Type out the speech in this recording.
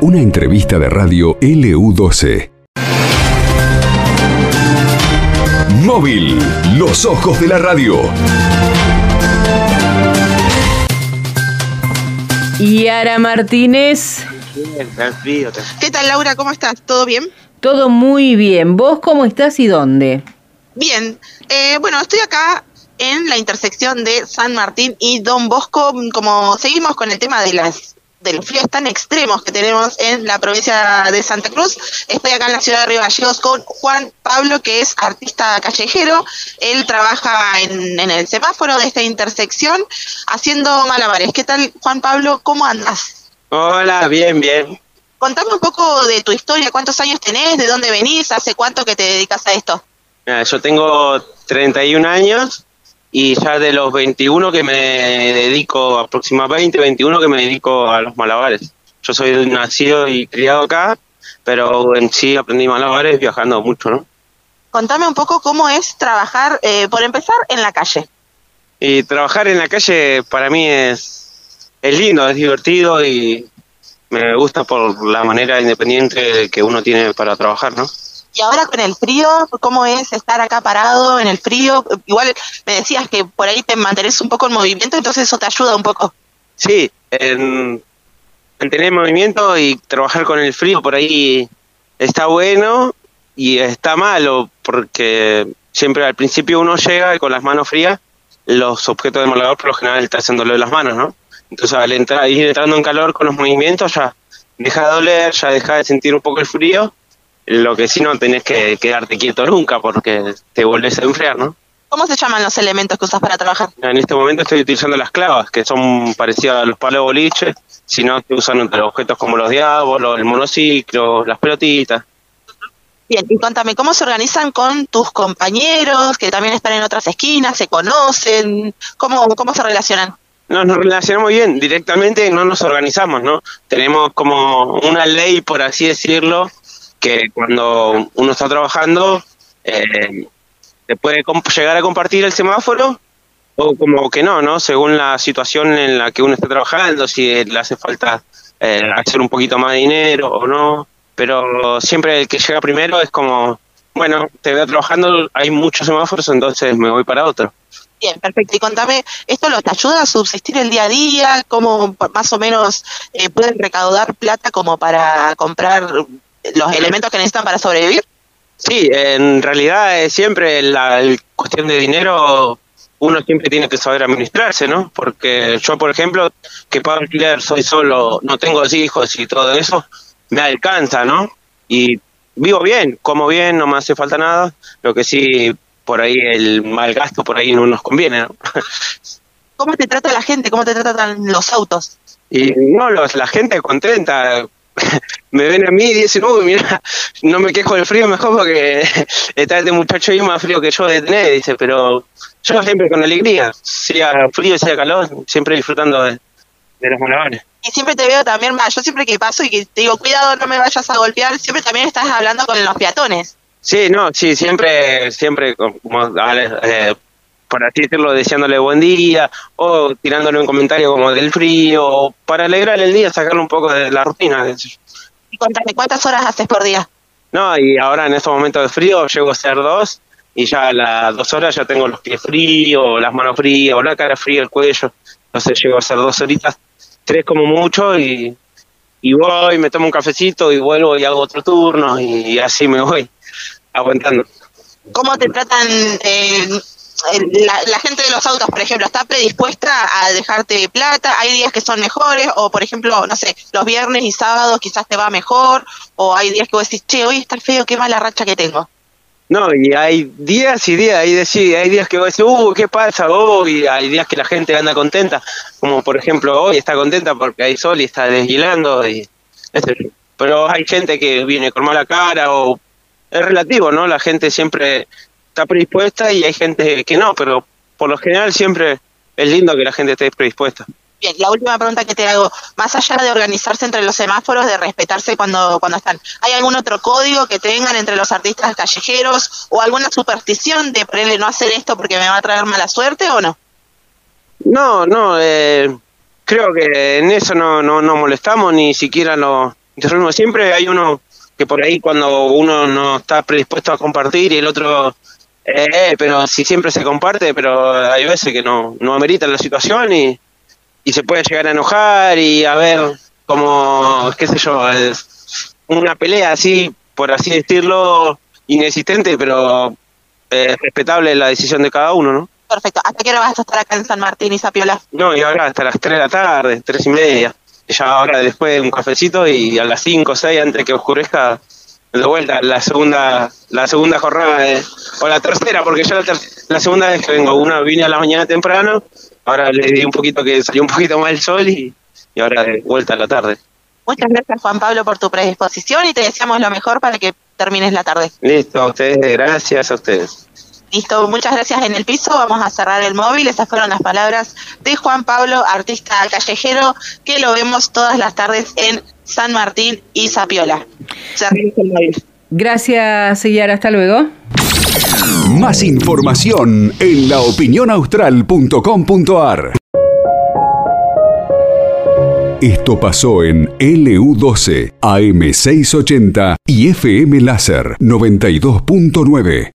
Una entrevista de radio LU12. Móvil, los ojos de la radio. Yara Martínez, ¿Qué tal, Laura? ¿Cómo estás? ¿Todo bien? todo muy bien. ¿Vos cómo estás y dónde? Bien. Eh, bueno, estoy acá en la intersección de San Martín y Don Bosco. Como seguimos con el tema de las de los fríos tan extremos que tenemos en la provincia de Santa Cruz. Estoy acá en la ciudad de Río Gallegos con Juan Pablo, que es artista callejero. Él trabaja en, en el semáforo de esta intersección haciendo malabares. ¿Qué tal, Juan Pablo? ¿Cómo andas? Hola, bien, bien. Contame un poco de tu historia, cuántos años tenés, de dónde venís, hace cuánto que te dedicas a esto. Mira, yo tengo 31 años y ya de los 21 que me dedico, aproximadamente 21 que me dedico a los malabares. Yo soy nacido y criado acá, pero en sí aprendí malabares viajando mucho, ¿no? Contame un poco cómo es trabajar, eh, por empezar, en la calle. Y trabajar en la calle para mí es, es lindo, es divertido y me gusta por la manera independiente que uno tiene para trabajar, ¿no? Y ahora con el frío, ¿cómo es estar acá parado en el frío? Igual me decías que por ahí te mantenés un poco en movimiento, entonces eso te ayuda un poco. Sí, en mantener movimiento y trabajar con el frío por ahí está bueno y está malo porque siempre al principio uno llega y con las manos frías, los objetos de molador por lo general está haciéndolo de las manos, ¿no? Entonces al entrar, ir entrando en calor con los movimientos ya deja de doler, ya deja de sentir un poco el frío, lo que sí no tenés que quedarte quieto nunca porque te volvés a enfriar, ¿no? ¿Cómo se llaman los elementos que usas para trabajar? En este momento estoy utilizando las clavas, que son parecidas a los palos boliche, si no se usan entre objetos como los diablos, el monociclo, las pelotitas. Bien, y contame, ¿cómo se organizan con tus compañeros que también están en otras esquinas, se conocen? ¿Cómo, cómo se relacionan? No, nos relacionamos bien, directamente no nos organizamos, ¿no? Tenemos como una ley, por así decirlo, que cuando uno está trabajando, eh, se puede llegar a compartir el semáforo o como que no, ¿no? Según la situación en la que uno está trabajando, si le hace falta eh, hacer un poquito más de dinero o no, pero siempre el que llega primero es como, bueno, te veo trabajando, hay muchos semáforos, entonces me voy para otro. Bien, perfecto. Y contame, ¿esto los ayuda a subsistir el día a día? ¿Cómo más o menos eh, pueden recaudar plata como para comprar los elementos que necesitan para sobrevivir? Sí, en realidad eh, siempre la cuestión de dinero uno siempre tiene que saber administrarse, ¿no? Porque yo, por ejemplo, que pago alquiler, soy solo, no tengo hijos y todo eso, me alcanza, ¿no? Y vivo bien, como bien, no me hace falta nada. Lo que sí, por ahí el mal gasto, por ahí no nos conviene, ¿no? ¿Cómo te trata la gente? ¿Cómo te tratan los autos? Y no, los, la gente contenta. me ven a mí y dicen, uy, mira, no me quejo del frío mejor porque está este muchacho ahí más frío que yo de tener, dice, pero yo siempre con alegría, sea frío, sea calor, siempre disfrutando de, de los malabares. Y siempre te veo también, va, yo siempre que paso y que te digo, cuidado, no me vayas a golpear, siempre también estás hablando con los peatones. Sí, no, sí, siempre, siempre, como, eh, por así decirlo, deseándole buen día, o tirándole un comentario como del frío, o para alegrarle el día, sacarle un poco de la rutina. Y contame, ¿cuántas horas haces por día? No, y ahora en estos momentos de frío llego a ser dos y ya a las dos horas ya tengo los pies fríos, las manos frías, o la cara fría, el cuello. Entonces llego a hacer dos horitas, tres como mucho y, y voy, me tomo un cafecito y vuelvo y hago otro turno y, así me voy aguantando. ¿Cómo te tratan eh, la, la gente de los autos, por ejemplo? ¿Está predispuesta a dejarte plata? ¿Hay días que son mejores? O, por ejemplo, no sé, los viernes y sábados quizás te va mejor. O hay días que vos decís, che, hoy está feo, qué mala racha que tengo. No, y hay días y días, hay, decir, hay días que vos decís, uh, ¿qué pasa hoy? Hay días que la gente anda contenta, como por ejemplo hoy está contenta porque hay sol y está desguilando, y, pero hay gente que viene con mala cara o es relativo, ¿no? La gente siempre está predispuesta y hay gente que no, pero por lo general siempre es lindo que la gente esté predispuesta. Bien, la última pregunta que te hago, más allá de organizarse entre los semáforos, de respetarse cuando, cuando están, ¿hay algún otro código que tengan entre los artistas callejeros o alguna superstición de ponerle no hacer esto porque me va a traer mala suerte o no? No, no, eh, creo que en eso no, no, no molestamos, ni siquiera lo interrumpimos. Siempre hay uno que por ahí cuando uno no está predispuesto a compartir y el otro, eh, pero si siempre se comparte, pero hay veces que no, no amerita la situación y, y se puede llegar a enojar y a ver como, qué sé yo, una pelea así, por así decirlo, inexistente, pero eh, respetable la decisión de cada uno, ¿no? Perfecto. ¿Hasta qué hora vas a estar acá en San Martín y Zapiola? No, y ahora hasta las 3 de la tarde, tres y media. Ya ahora después un cafecito y a las 5 o 6 antes que oscurezca de vuelta la segunda la segunda jornada de, o la tercera porque ya la, ter- la segunda vez que vengo una vine a la mañana temprano ahora le di un poquito que salió un poquito más el sol y, y ahora de vuelta a la tarde Muchas gracias, Juan Pablo, por tu predisposición y te deseamos lo mejor para que termines la tarde. listo a ustedes gracias a ustedes Listo, muchas gracias en el piso. Vamos a cerrar el móvil. Esas fueron las palabras de Juan Pablo, artista callejero, que lo vemos todas las tardes en San Martín y Zapiola. Gracias, Yara. Hasta luego. Más información en laopinionaustral.com.ar. Esto pasó en LU12, AM680 y FM Láser 92.9.